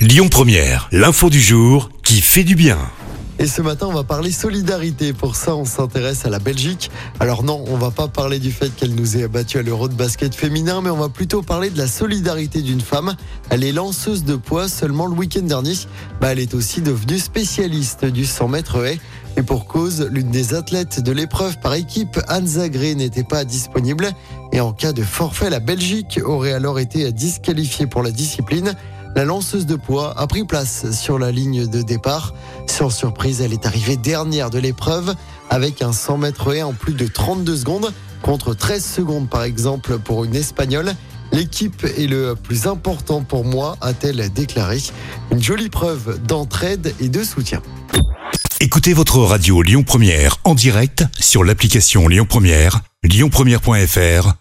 Lyon Première, l'info du jour qui fait du bien. Et ce matin, on va parler solidarité. Pour ça, on s'intéresse à la Belgique. Alors non, on va pas parler du fait qu'elle nous ait abattu à l'Euro de basket féminin, mais on va plutôt parler de la solidarité d'une femme. Elle est lanceuse de poids seulement le week-end dernier. Bah, elle est aussi devenue spécialiste du 100 mètres haies. Et pour cause, l'une des athlètes de l'épreuve par équipe, Anne Zagré, n'était pas disponible. Et en cas de forfait, la Belgique aurait alors été disqualifiée pour la discipline. La lanceuse de poids a pris place sur la ligne de départ. Sans surprise, elle est arrivée dernière de l'épreuve avec un 100 mètres haies en plus de 32 secondes contre 13 secondes par exemple pour une Espagnole. L'équipe est le plus important pour moi, a-t-elle déclaré. Une jolie preuve d'entraide et de soutien. Écoutez votre radio Lyon Première en direct sur l'application Lyon Première, lyonpremière.fr